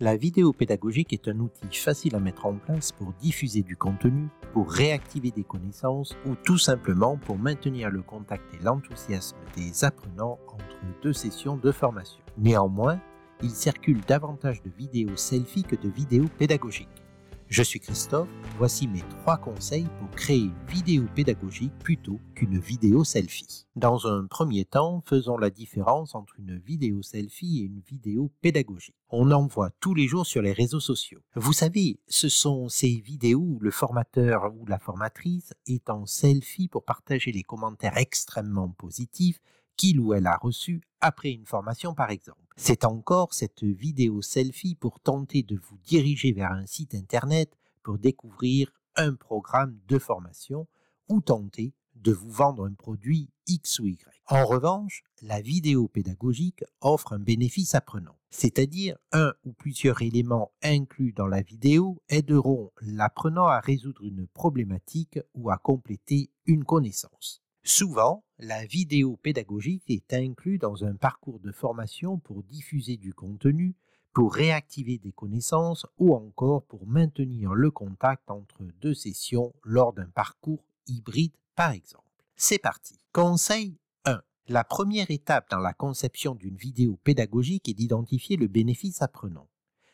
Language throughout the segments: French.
La vidéo pédagogique est un outil facile à mettre en place pour diffuser du contenu, pour réactiver des connaissances ou tout simplement pour maintenir le contact et l'enthousiasme des apprenants entre deux sessions de formation. Néanmoins, il circule davantage de vidéos selfie que de vidéos pédagogiques. Je suis Christophe, voici mes trois conseils pour créer une vidéo pédagogique plutôt qu'une vidéo selfie. Dans un premier temps, faisons la différence entre une vidéo selfie et une vidéo pédagogique. On en voit tous les jours sur les réseaux sociaux. Vous savez, ce sont ces vidéos où le formateur ou la formatrice est en selfie pour partager les commentaires extrêmement positifs qu'il ou elle a reçus après une formation par exemple. C'est encore cette vidéo selfie pour tenter de vous diriger vers un site internet pour découvrir un programme de formation ou tenter de vous vendre un produit X ou Y. En revanche, la vidéo pédagogique offre un bénéfice apprenant, c'est-à-dire un ou plusieurs éléments inclus dans la vidéo aideront l'apprenant à résoudre une problématique ou à compléter une connaissance. Souvent, la vidéo pédagogique est inclue dans un parcours de formation pour diffuser du contenu, pour réactiver des connaissances ou encore pour maintenir le contact entre deux sessions lors d'un parcours hybride par exemple. C'est parti. Conseil 1. La première étape dans la conception d'une vidéo pédagogique est d'identifier le bénéfice apprenant,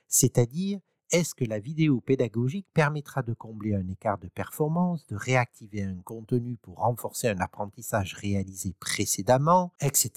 c'est-à-dire est-ce que la vidéo pédagogique permettra de combler un écart de performance, de réactiver un contenu pour renforcer un apprentissage réalisé précédemment, etc.,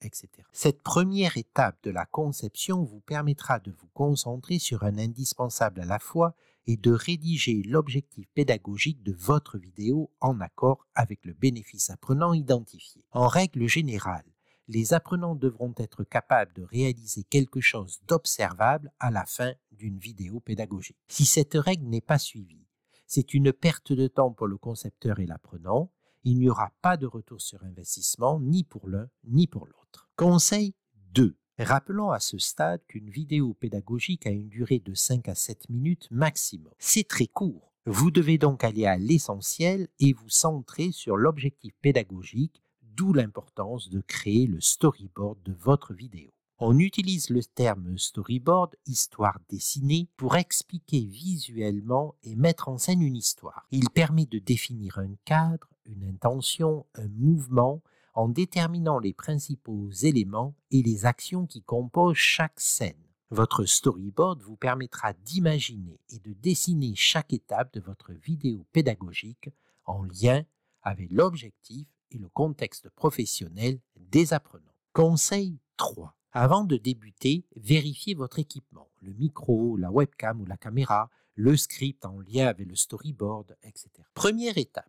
etc. Cette première étape de la conception vous permettra de vous concentrer sur un indispensable à la fois et de rédiger l'objectif pédagogique de votre vidéo en accord avec le bénéfice apprenant identifié. En règle générale, les apprenants devront être capables de réaliser quelque chose d'observable à la fin d'une vidéo pédagogique. Si cette règle n'est pas suivie, c'est une perte de temps pour le concepteur et l'apprenant, il n'y aura pas de retour sur investissement ni pour l'un ni pour l'autre. Conseil 2. Rappelons à ce stade qu'une vidéo pédagogique a une durée de 5 à 7 minutes maximum. C'est très court. Vous devez donc aller à l'essentiel et vous centrer sur l'objectif pédagogique d'où l'importance de créer le storyboard de votre vidéo. On utilise le terme storyboard, histoire dessinée, pour expliquer visuellement et mettre en scène une histoire. Il permet de définir un cadre, une intention, un mouvement, en déterminant les principaux éléments et les actions qui composent chaque scène. Votre storyboard vous permettra d'imaginer et de dessiner chaque étape de votre vidéo pédagogique en lien avec l'objectif et le contexte professionnel des apprenants. Conseil 3. Avant de débuter, vérifiez votre équipement, le micro, la webcam ou la caméra, le script en lien avec le storyboard, etc. Première étape.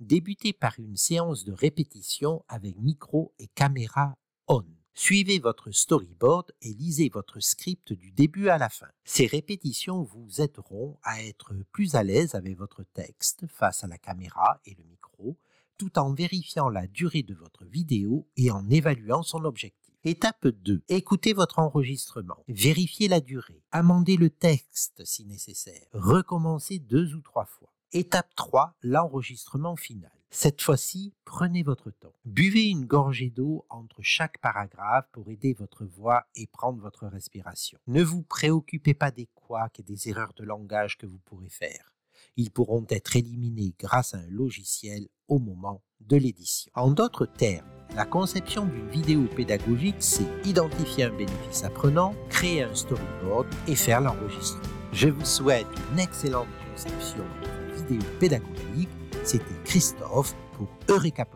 Débutez par une séance de répétition avec micro et caméra on. Suivez votre storyboard et lisez votre script du début à la fin. Ces répétitions vous aideront à être plus à l'aise avec votre texte face à la caméra et le micro, tout en vérifiant la durée de votre vidéo et en évaluant son objectif. Étape 2. Écoutez votre enregistrement. Vérifiez la durée. Amendez le texte si nécessaire. Recommencez deux ou trois fois. Étape 3. L'enregistrement final. Cette fois-ci, prenez votre temps. Buvez une gorgée d'eau entre chaque paragraphe pour aider votre voix et prendre votre respiration. Ne vous préoccupez pas des couacs et des erreurs de langage que vous pourrez faire ils pourront être éliminés grâce à un logiciel au moment de l'édition. En d'autres termes, la conception d'une vidéo pédagogique, c'est identifier un bénéfice apprenant, créer un storyboard et faire l'enregistrement. Je vous souhaite une excellente conception de vidéo pédagogique. C'était Christophe pour Eureka